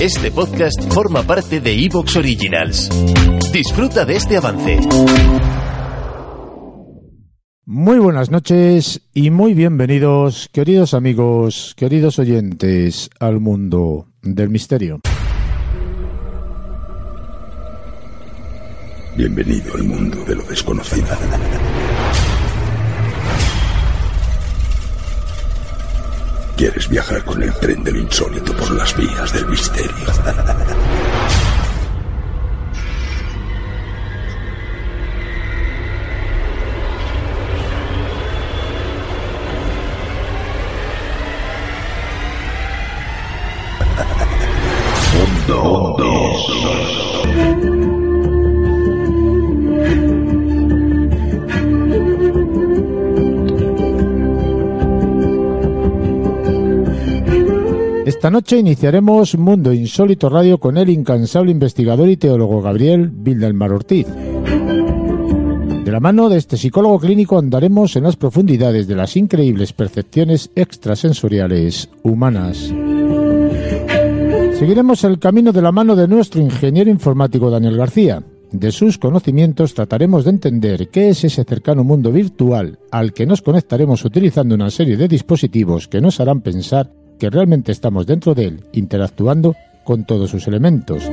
Este podcast forma parte de Evox Originals. Disfruta de este avance. Muy buenas noches y muy bienvenidos, queridos amigos, queridos oyentes, al mundo del misterio. Bienvenido al mundo de lo desconocido. ¿Quieres viajar con el tren del insólito por las vías del misterio? Esta noche iniciaremos Mundo Insólito Radio con el incansable investigador y teólogo Gabriel Vildelmar Ortiz. De la mano de este psicólogo clínico andaremos en las profundidades de las increíbles percepciones extrasensoriales humanas. Seguiremos el camino de la mano de nuestro ingeniero informático Daniel García. De sus conocimientos trataremos de entender qué es ese cercano mundo virtual al que nos conectaremos utilizando una serie de dispositivos que nos harán pensar que realmente estamos dentro de él, interactuando con todos sus elementos.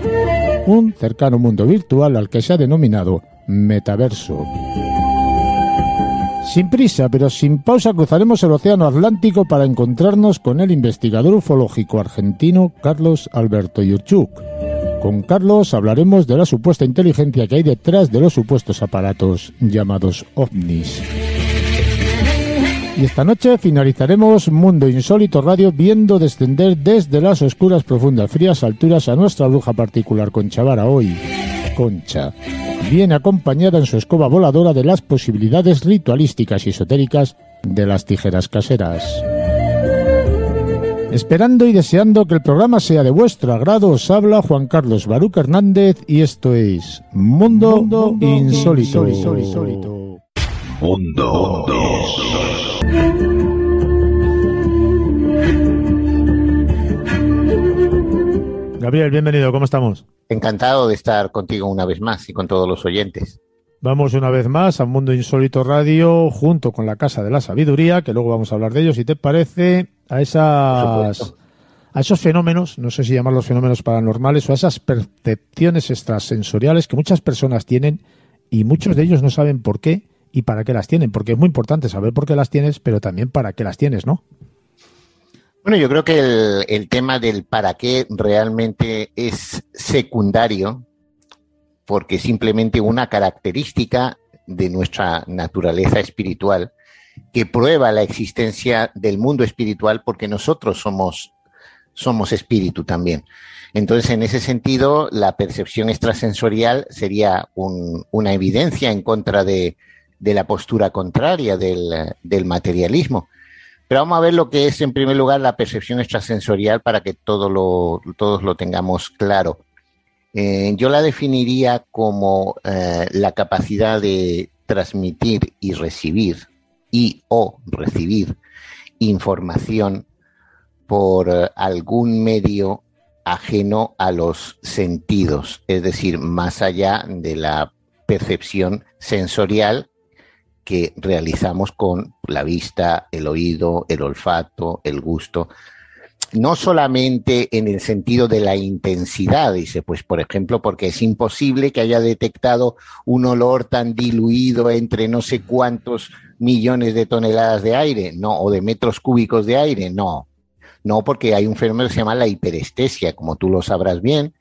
Un cercano mundo virtual al que se ha denominado metaverso. Sin prisa, pero sin pausa, cruzaremos el Océano Atlántico para encontrarnos con el investigador ufológico argentino Carlos Alberto Yurchuk. Con Carlos hablaremos de la supuesta inteligencia que hay detrás de los supuestos aparatos llamados ovnis. Y esta noche finalizaremos Mundo Insólito Radio viendo descender desde las oscuras, profundas, frías alturas a nuestra bruja particular Concha Vara hoy. Concha. Viene acompañada en su escoba voladora de las posibilidades ritualísticas y esotéricas de las tijeras caseras. Esperando y deseando que el programa sea de vuestro agrado, os habla Juan Carlos Baruch Hernández y esto es Mundo, Insólito. Mundo Gabriel, bienvenido, ¿cómo estamos? Encantado de estar contigo una vez más y con todos los oyentes. Vamos una vez más a Mundo Insólito Radio junto con la Casa de la Sabiduría, que luego vamos a hablar de ellos, si te parece, a esas a esos fenómenos, no sé si llamarlos fenómenos paranormales o a esas percepciones extrasensoriales que muchas personas tienen y muchos de ellos no saben por qué y para qué las tienen, porque es muy importante saber por qué las tienes, pero también para qué las tienes, ¿no? Bueno, yo creo que el, tema del para qué realmente es secundario, porque simplemente una característica de nuestra naturaleza espiritual que prueba la existencia del mundo espiritual porque nosotros somos, somos espíritu también. Entonces, en ese sentido, la percepción extrasensorial sería un- una evidencia en contra de, de la postura contraria del, materialismo. Pero vamos a ver lo que es, en primer lugar, la percepción extrasensorial para que todos lo tengamos claro. Eh, yo la definiría como eh, la capacidad de transmitir y recibir y o recibir información por algún medio ajeno a los sentidos, es decir, más allá de la percepción sensorial que realizamos con la vista, el oído, el olfato, el gusto, no solamente en el sentido de la intensidad, dice, pues por ejemplo, porque es imposible que haya detectado un olor tan diluido entre no sé cuántos millones de toneladas de aire, no, o de metros cúbicos de aire, no. No, porque hay un fenómeno que se llama la hiperestesia, como tú lo sabrás bien,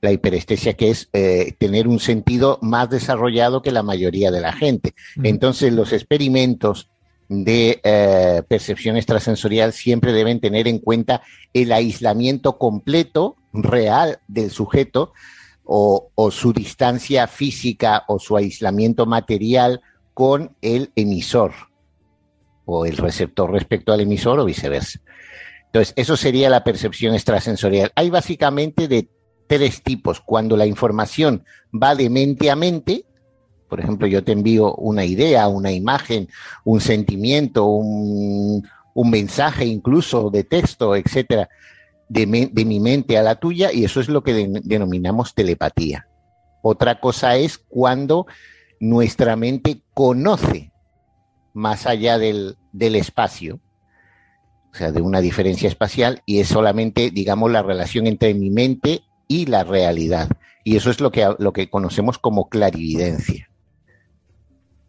la hiperestesia que es eh, tener un sentido más desarrollado que la mayoría de la gente. Entonces, los experimentos de eh, percepción extrasensorial siempre deben tener en cuenta el aislamiento completo, real del sujeto o, o, su distancia física o su aislamiento material con el emisor o el receptor respecto al emisor o viceversa. Entonces, eso sería la percepción extrasensorial. Hay básicamente de tres tipos. Cuando la información va de mente a mente, por ejemplo, yo te envío una idea, una imagen, un sentimiento, un, mensaje incluso de texto, etcétera, de, mi mente a la tuya, y eso es lo que de, denominamos telepatía. Otra cosa es cuando nuestra mente conoce más allá del espacio, o sea, de una diferencia espacial, y es solamente, digamos, la relación entre mi mente y la realidad. Y eso es lo que, lo que conocemos como clarividencia.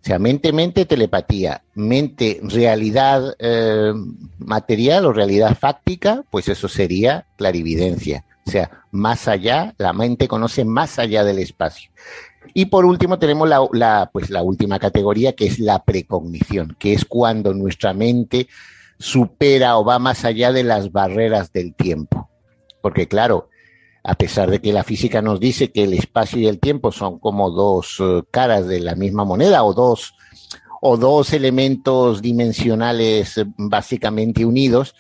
O sea, mente, mente, telepatía, mente, realidad eh, material o realidad fáctica, pues eso sería clarividencia. O sea, más allá, la mente conoce más allá del espacio. Y por último tenemos la, pues la última categoría, que es la precognición, que es cuando nuestra mente supera o va más allá de las barreras del tiempo. Porque claro, a pesar de que la física nos dice que el espacio y el tiempo son como dos uh, caras de la misma moneda o dos, o dos elementos dimensionales básicamente unidos,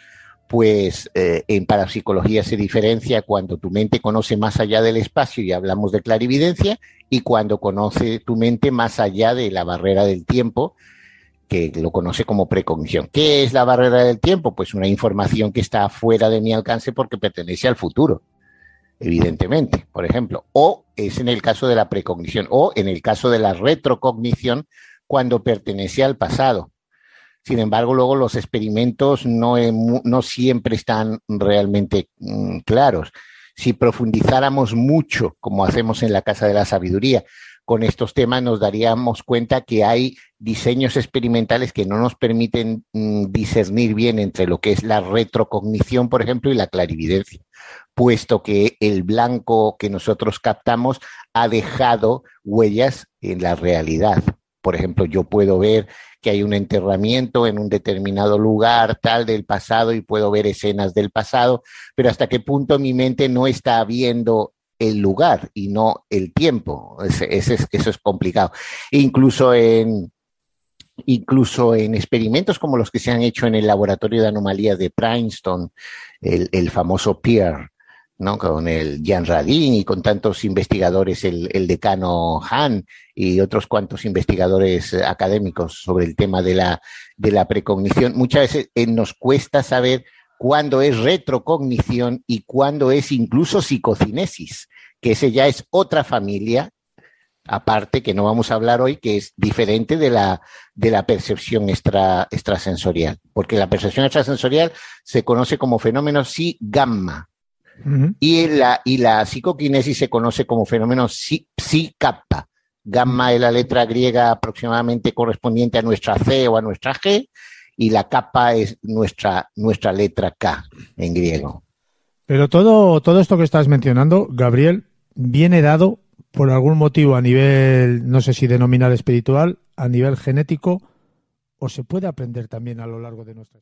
pues eh, en parapsicología se diferencia cuando tu mente conoce más allá del espacio y hablamos de clarividencia y cuando conoce tu mente más allá de la barrera del tiempo que lo conoce como precognición. ¿Qué es la barrera del tiempo? Pues una información que está fuera de mi alcance porque pertenece al futuro evidentemente, por ejemplo, o es en el caso de la precognición, o en el caso de la retrocognición, cuando pertenece al pasado. Sin embargo, luego los experimentos no, no siempre están realmente mm, claros. Si profundizáramos mucho, como hacemos en la Casa de la Sabiduría, con estos temas nos daríamos cuenta que hay diseños experimentales que no nos permiten mm, discernir bien entre lo que es la retrocognición, por ejemplo, y la clarividencia, puesto que el blanco que nosotros captamos ha dejado huellas en la realidad. Por ejemplo, yo puedo ver que hay un enterramiento en un determinado lugar tal del pasado y puedo ver escenas del pasado, pero hasta qué punto mi mente no está viendo el lugar y no el tiempo. Ese, eso es complicado. Incluso en, incluso en experimentos como los que se han hecho en el laboratorio de anomalías de Princeton, el, el famoso PIER, ¿no? con el Jan Radin y con tantos investigadores, el, el, decano Han y otros cuantos investigadores académicos sobre el tema de la, de la precognición. Muchas veces eh, nos cuesta saber cuándo es retrocognición y cuándo es incluso psicocinesis, que ese ya es otra familia aparte que no vamos a hablar hoy, que es diferente de la, de la percepción extra, extrasensorial, porque la percepción extrasensorial se conoce como fenómeno psi gamma, uh -huh. y, la, y la psicoquinesis se conoce como fenómeno psi, psi kappa. Gamma es la letra griega aproximadamente correspondiente a nuestra C o a nuestra G, y la capa es nuestra, nuestra letra K en griego. Pero todo, todo esto que estás mencionando, Gabriel, viene dado por algún motivo a nivel, no sé si denominar espiritual, a nivel genético, o se puede aprender también a lo largo de nuestra.